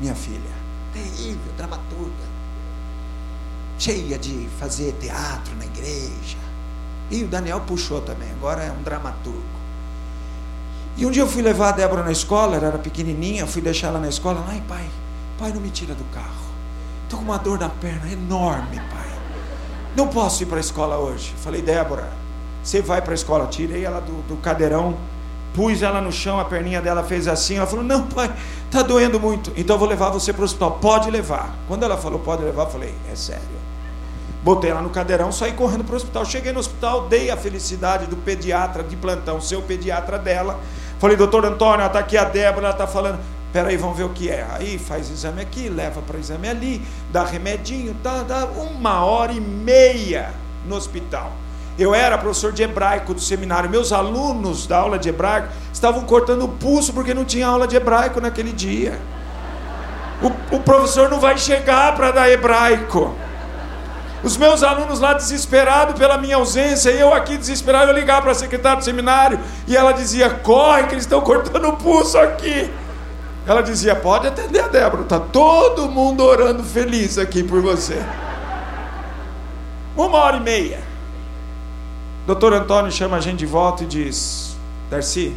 minha filha. Terrível, dramaturga. Cheia de fazer teatro na igreja. E o Daniel puxou também, agora é um dramaturgo. E um dia eu fui levar a Débora na escola, ela era pequenininha, fui deixar ela na escola. Ai, pai, pai, não me tira do carro. Estou com uma dor na perna enorme, pai. Não posso ir para a escola hoje. Falei, Débora, você vai para a escola. Tirei ela do, do cadeirão, pus ela no chão, a perninha dela fez assim. Ela falou: Não, pai, está doendo muito. Então eu vou levar você para o hospital. Pode levar. Quando ela falou pode levar, eu falei: É sério. Botei ela no cadeirão, saí correndo para o hospital. Cheguei no hospital, dei a felicidade do pediatra de plantão, seu pediatra dela. Falei, doutor Antônio, está aqui a Débora, ela está falando. Peraí, vamos ver o que é. Aí faz exame aqui, leva para exame ali, dá remedinho, dá, dá uma hora e meia no hospital. Eu era professor de hebraico do seminário. Meus alunos da aula de hebraico estavam cortando o pulso porque não tinha aula de hebraico naquele dia. O, o professor não vai chegar para dar hebraico. Os meus alunos lá desesperados pela minha ausência, e eu aqui desesperado, eu ligava para a secretária do seminário, e ela dizia: corre, que eles estão cortando o pulso aqui. Ela dizia: pode atender a Débora, está todo mundo orando feliz aqui por você. Uma hora e meia. Doutor Antônio chama a gente de volta e diz: Darcy,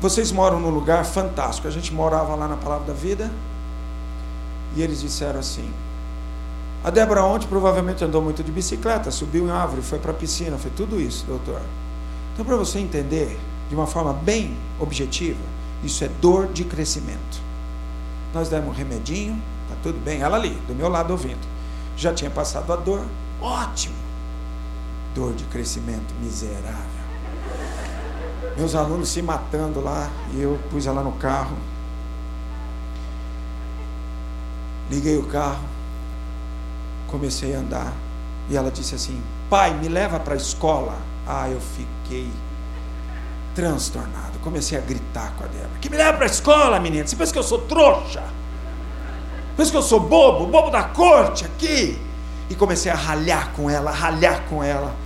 vocês moram num lugar fantástico. A gente morava lá na Palavra da Vida. E eles disseram assim: A Débora ontem provavelmente andou muito de bicicleta, subiu em árvore, foi para a piscina, foi tudo isso, doutor. Então, para você entender de uma forma bem objetiva, isso é dor de crescimento. Nós demos um remedinho, tá tudo bem. Ela ali, do meu lado ouvindo. Já tinha passado a dor, ótimo dor de crescimento miserável. Meus alunos se matando lá, e eu pus ela no carro. Liguei o carro, comecei a andar, e ela disse assim: Pai, me leva para a escola. Ah, eu fiquei transtornado. Comecei a gritar com a Débora: Que me leva para a escola, menina? Você pensa que eu sou trouxa? Pensa que eu sou bobo, bobo da corte aqui? E comecei a ralhar com ela, ralhar com ela.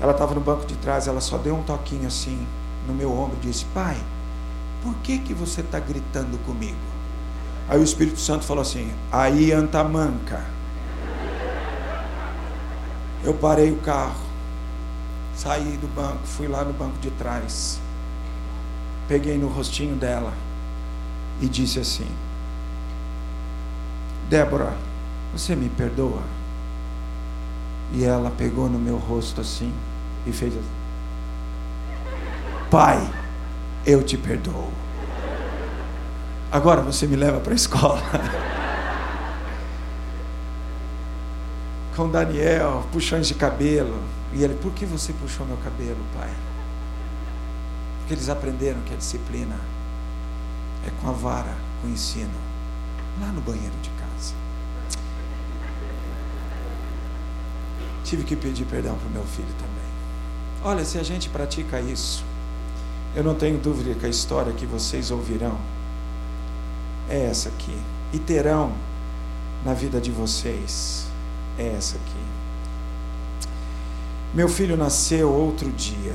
Ela estava no banco de trás, ela só deu um toquinho assim no meu ombro e disse: Pai, por que, que você está gritando comigo? Aí o Espírito Santo falou assim: Aí antamanca. Eu parei o carro, saí do banco, fui lá no banco de trás, peguei no rostinho dela e disse assim: Débora, você me perdoa? E ela pegou no meu rosto assim e fez assim: Pai, eu te perdoo. Agora você me leva para a escola. [laughs] Com Daniel, puxões de cabelo. E ele, por que você puxou meu cabelo, pai? Porque eles aprenderam que a disciplina é com a vara, com o ensino, lá no banheiro de casa. Tive que pedir perdão para o meu filho também. Olha, se a gente pratica isso, eu não tenho dúvida que a história que vocês ouvirão é essa aqui. E terão na vida de vocês é essa aqui. Meu filho nasceu outro dia.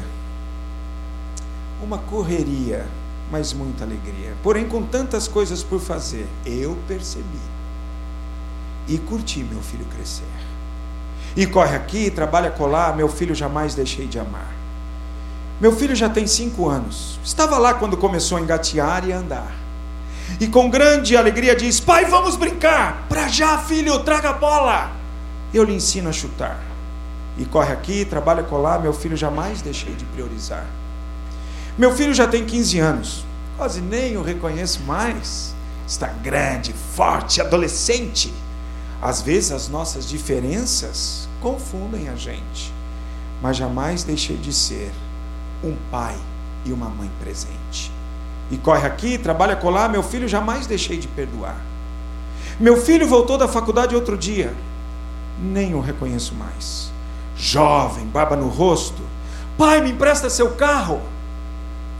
Uma correria, mas muita alegria. Porém, com tantas coisas por fazer, eu percebi e curti meu filho crescer. E corre aqui, trabalha colar, meu filho jamais deixei de amar. Meu filho já tem cinco anos. Estava lá quando começou a engatear e a andar. E com grande alegria diz: Pai, vamos brincar. Para já, filho, traga a bola. Eu lhe ensino a chutar. E corre aqui, trabalha colar, meu filho jamais deixei de priorizar. Meu filho já tem 15 anos. Quase nem o reconheço mais. Está grande, forte, adolescente. Às vezes as nossas diferenças confundem a gente, mas jamais deixei de ser um pai e uma mãe presente. e corre aqui, trabalha colar, meu filho jamais deixei de perdoar. Meu filho voltou da faculdade outro dia, nem o reconheço mais. Jovem, barba no rosto. Pai, me empresta seu carro.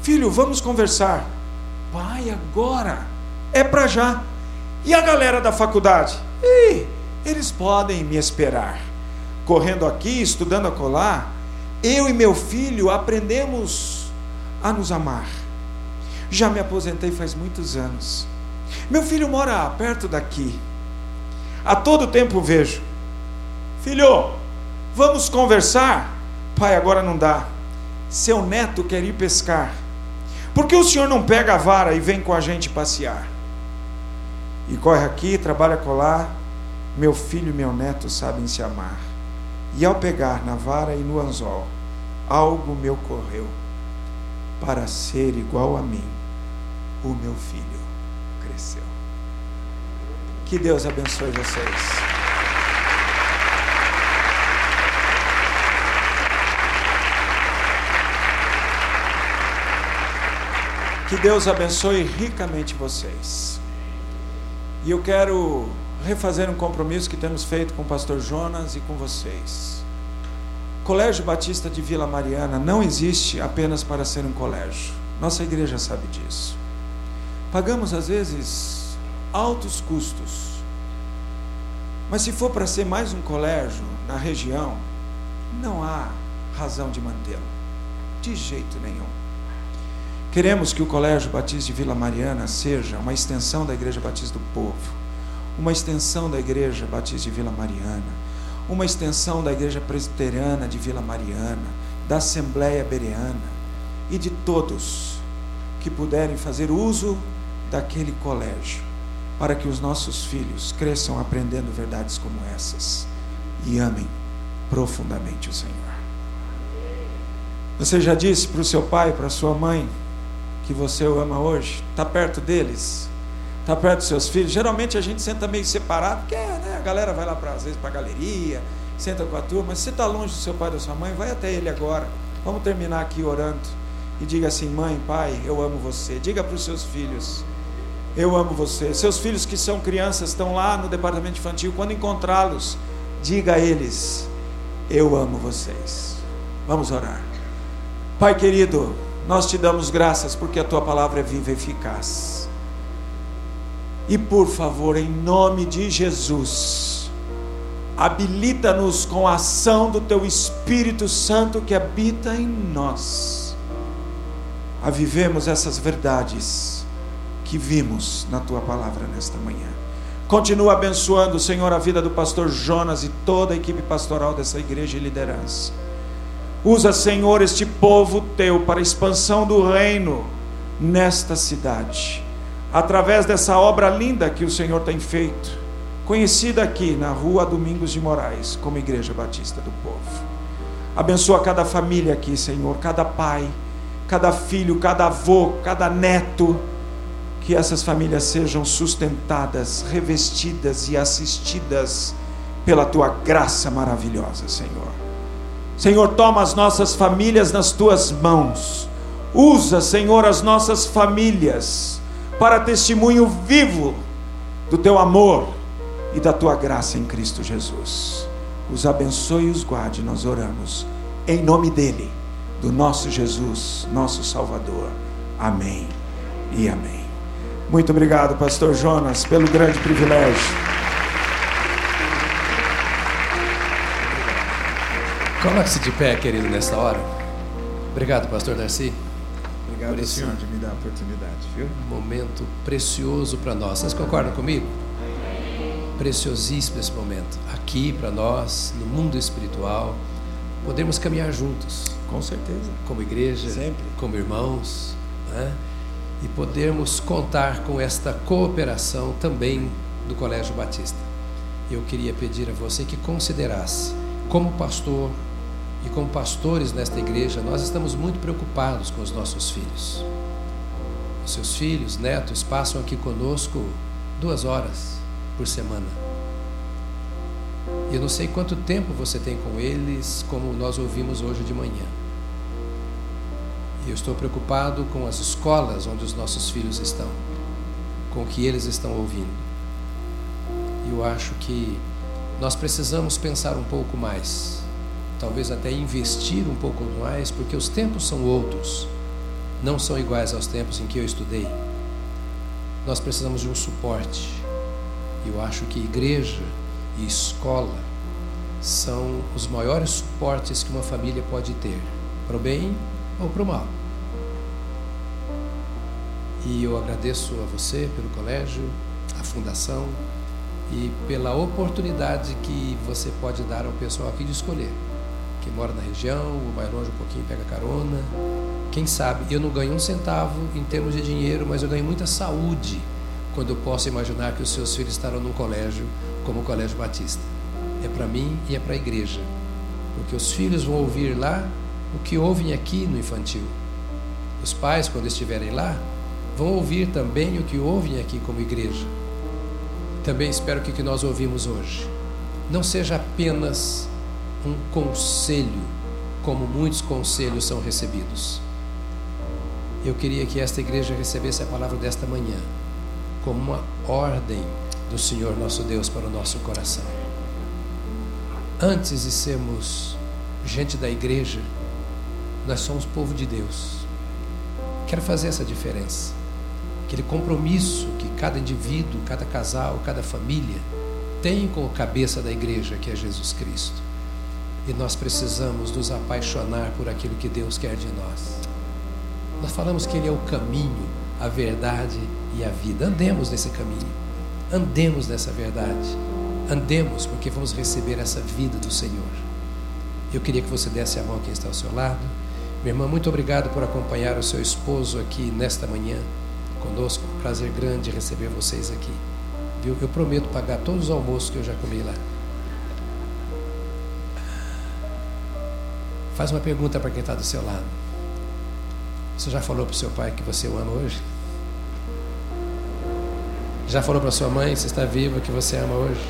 Filho, vamos conversar. Pai, agora. É para já. E a galera da faculdade? Ih, eles podem me esperar. Correndo aqui, estudando a colar, eu e meu filho aprendemos a nos amar. Já me aposentei faz muitos anos. Meu filho mora perto daqui. A todo tempo vejo. Filho, vamos conversar? Pai, agora não dá. Seu neto quer ir pescar. Por que o senhor não pega a vara e vem com a gente passear? E corre aqui, trabalha colar. Meu filho e meu neto sabem se amar. E ao pegar na vara e no anzol, algo me ocorreu para ser igual a mim o meu filho cresceu. Que Deus abençoe vocês. Que Deus abençoe ricamente vocês. E eu quero refazer um compromisso que temos feito com o pastor Jonas e com vocês. Colégio Batista de Vila Mariana não existe apenas para ser um colégio. Nossa igreja sabe disso. Pagamos às vezes altos custos. Mas se for para ser mais um colégio na região, não há razão de mantê-lo. De jeito nenhum. Queremos que o Colégio Batista de Vila Mariana seja uma extensão da Igreja Batista do Povo, uma extensão da Igreja Batista de Vila Mariana, uma extensão da Igreja Presbiteriana de Vila Mariana, da Assembleia Bereana e de todos que puderem fazer uso daquele colégio, para que os nossos filhos cresçam aprendendo verdades como essas e amem profundamente o Senhor. Você já disse para o seu pai, para a sua mãe, que você o ama hoje? Está perto deles? Está perto dos seus filhos? Geralmente a gente senta meio separado, porque né, a galera vai lá, pra, às vezes, para a galeria, senta com a turma. Mas se está longe do seu pai ou da sua mãe, vai até ele agora. Vamos terminar aqui orando. E diga assim: Mãe, pai, eu amo você. Diga para os seus filhos: eu amo você. Seus filhos que são crianças estão lá no departamento infantil. Quando encontrá-los, diga a eles: Eu amo vocês. Vamos orar. Pai querido, nós te damos graças porque a tua palavra é viva e eficaz. E por favor, em nome de Jesus, habilita-nos com a ação do teu Espírito Santo que habita em nós, a vivemos essas verdades que vimos na tua palavra nesta manhã. Continua abençoando, Senhor, a vida do pastor Jonas e toda a equipe pastoral dessa igreja e liderança. Usa, Senhor, este povo teu para a expansão do reino nesta cidade, através dessa obra linda que o Senhor tem feito, conhecida aqui na rua Domingos de Moraes, como Igreja Batista do Povo. Abençoa cada família aqui, Senhor, cada pai, cada filho, cada avô, cada neto que essas famílias sejam sustentadas, revestidas e assistidas pela tua graça maravilhosa, Senhor. Senhor, toma as nossas famílias nas tuas mãos. Usa, Senhor, as nossas famílias para testemunho vivo do teu amor e da tua graça em Cristo Jesus. Os abençoe e os guarde, nós oramos. Em nome dele, do nosso Jesus, nosso Salvador. Amém e amém. Muito obrigado, Pastor Jonas, pelo grande privilégio. Coloque-se de pé, querido, nessa hora. Obrigado, Pastor Darcy. Obrigado, esse Senhor, de me dar a oportunidade, viu? Momento precioso para nós. Vocês concordam comigo? Preciosíssimo esse momento. Aqui para nós, no mundo espiritual, podemos caminhar juntos. Com certeza. Como igreja, Sempre. como irmãos, né? e podermos contar com esta cooperação também do Colégio Batista. Eu queria pedir a você que considerasse, como pastor e como pastores nesta igreja, nós estamos muito preocupados com os nossos filhos. Os seus filhos, netos, passam aqui conosco duas horas por semana. Eu não sei quanto tempo você tem com eles, como nós ouvimos hoje de manhã. E eu estou preocupado com as escolas onde os nossos filhos estão, com o que eles estão ouvindo. E eu acho que nós precisamos pensar um pouco mais, talvez até investir um pouco mais, porque os tempos são outros, não são iguais aos tempos em que eu estudei. Nós precisamos de um suporte. Eu acho que igreja e escola são os maiores suportes que uma família pode ter, para o bem ou para o mal. E eu agradeço a você pelo colégio, a fundação e pela oportunidade que você pode dar ao pessoal aqui de escolher. Quem mora na região, ou vai longe um pouquinho, pega carona. Quem sabe, eu não ganho um centavo em termos de dinheiro, mas eu ganho muita saúde quando eu posso imaginar que os seus filhos estarão num colégio como o Colégio Batista. É para mim e é para a igreja. Porque os filhos vão ouvir lá o que ouvem aqui no infantil. Os pais, quando estiverem lá, vão ouvir também o que ouvem aqui como igreja. Também espero que o que nós ouvimos hoje não seja apenas um conselho, como muitos conselhos são recebidos. Eu queria que esta igreja recebesse a palavra desta manhã como uma ordem do Senhor nosso Deus para o nosso coração. Antes de sermos gente da igreja, nós somos povo de Deus. Quero fazer essa diferença. Aquele compromisso que cada indivíduo, cada casal, cada família tem com a cabeça da igreja, que é Jesus Cristo. E nós precisamos nos apaixonar por aquilo que Deus quer de nós. Nós falamos que Ele é o caminho, a verdade e a vida. Andemos nesse caminho, andemos nessa verdade, andemos porque vamos receber essa vida do Senhor. Eu queria que você desse a mão a quem está ao seu lado. Minha irmã, muito obrigado por acompanhar o seu esposo aqui nesta manhã conosco. Prazer grande receber vocês aqui. Viu? Eu prometo pagar todos os almoços que eu já comi lá. Faz uma pergunta para quem está do seu lado. Você já falou para o seu pai que você o ama hoje? Já falou para sua mãe, se está viva, que você ama hoje?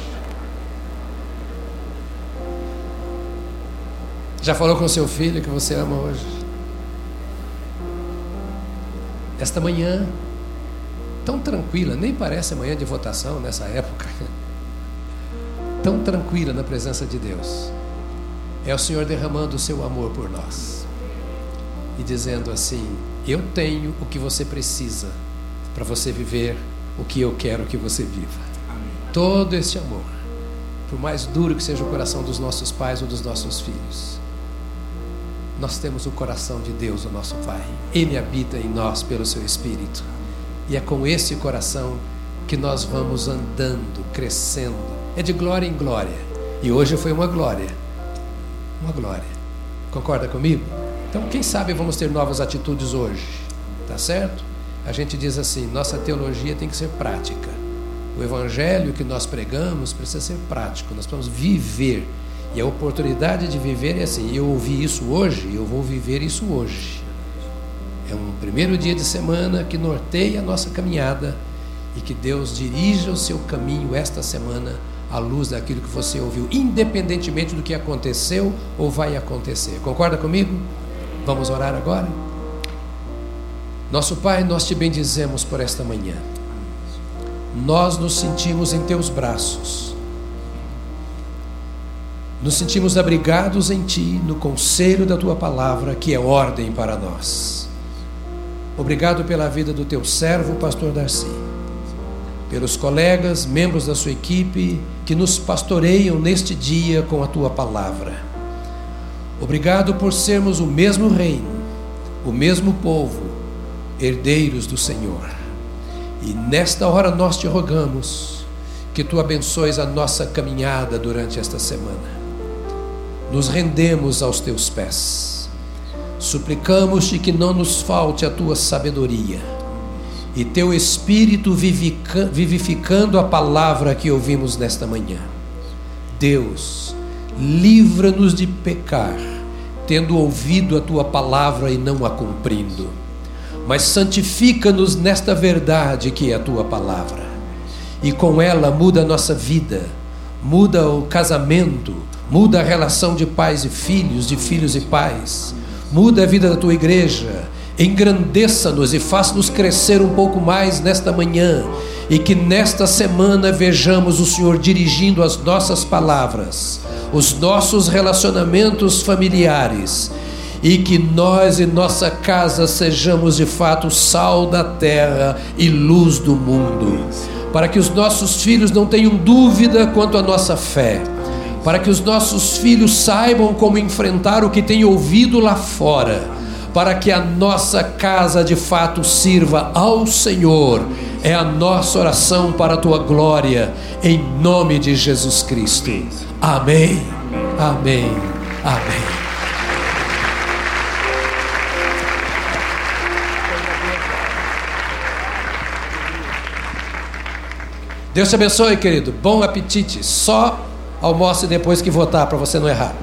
Já falou com seu filho que você ama hoje? Esta manhã, tão tranquila, nem parece manhã de votação nessa época, [laughs] tão tranquila na presença de Deus. É o Senhor derramando o seu amor por nós e dizendo assim: Eu tenho o que você precisa para você viver o que eu quero que você viva. Amém. Todo este amor, por mais duro que seja o coração dos nossos pais ou dos nossos filhos, nós temos o coração de Deus, o nosso Pai. Ele habita em nós pelo seu Espírito. E é com esse coração que nós vamos andando, crescendo. É de glória em glória. E hoje foi uma glória. Uma glória. Concorda comigo? Então, quem sabe vamos ter novas atitudes hoje. Tá certo? a gente diz assim: nossa teologia tem que ser prática. O evangelho que nós pregamos precisa ser prático, nós precisamos viver. E a oportunidade de viver é assim: eu ouvi isso hoje, eu vou viver isso hoje. É um primeiro dia de semana que norteia a nossa caminhada e que Deus dirija o seu caminho esta semana à luz daquilo que você ouviu, independentemente do que aconteceu ou vai acontecer. Concorda comigo? Vamos orar agora? Nosso Pai, nós te bendizemos por esta manhã. Nós nos sentimos em teus braços. Nos sentimos abrigados em ti, no conselho da tua palavra, que é ordem para nós. Obrigado pela vida do teu servo, pastor Darcy. Pelos colegas, membros da sua equipe que nos pastoreiam neste dia com a tua palavra. Obrigado por sermos o mesmo reino, o mesmo povo, herdeiros do Senhor. E nesta hora nós te rogamos que tu abençoes a nossa caminhada durante esta semana. Nos rendemos aos teus pés. Suplicamos-te que não nos falte a tua sabedoria e teu espírito vivificando a palavra que ouvimos nesta manhã. Deus, livra-nos de pecar, tendo ouvido a tua palavra e não a cumprindo mas santifica-nos nesta verdade que é a tua palavra. E com ela muda a nossa vida, muda o casamento, muda a relação de pais e filhos, de filhos e pais, muda a vida da tua igreja, engrandeça-nos e faça-nos crescer um pouco mais nesta manhã e que nesta semana vejamos o Senhor dirigindo as nossas palavras, os nossos relacionamentos familiares e que nós e nossa casa sejamos de fato sal da terra e luz do mundo, para que os nossos filhos não tenham dúvida quanto à nossa fé, para que os nossos filhos saibam como enfrentar o que têm ouvido lá fora, para que a nossa casa de fato sirva ao Senhor. É a nossa oração para a tua glória, em nome de Jesus Cristo. Amém. Amém. Amém. Deus te abençoe, querido. Bom apetite. Só almoce depois que votar para você não errar.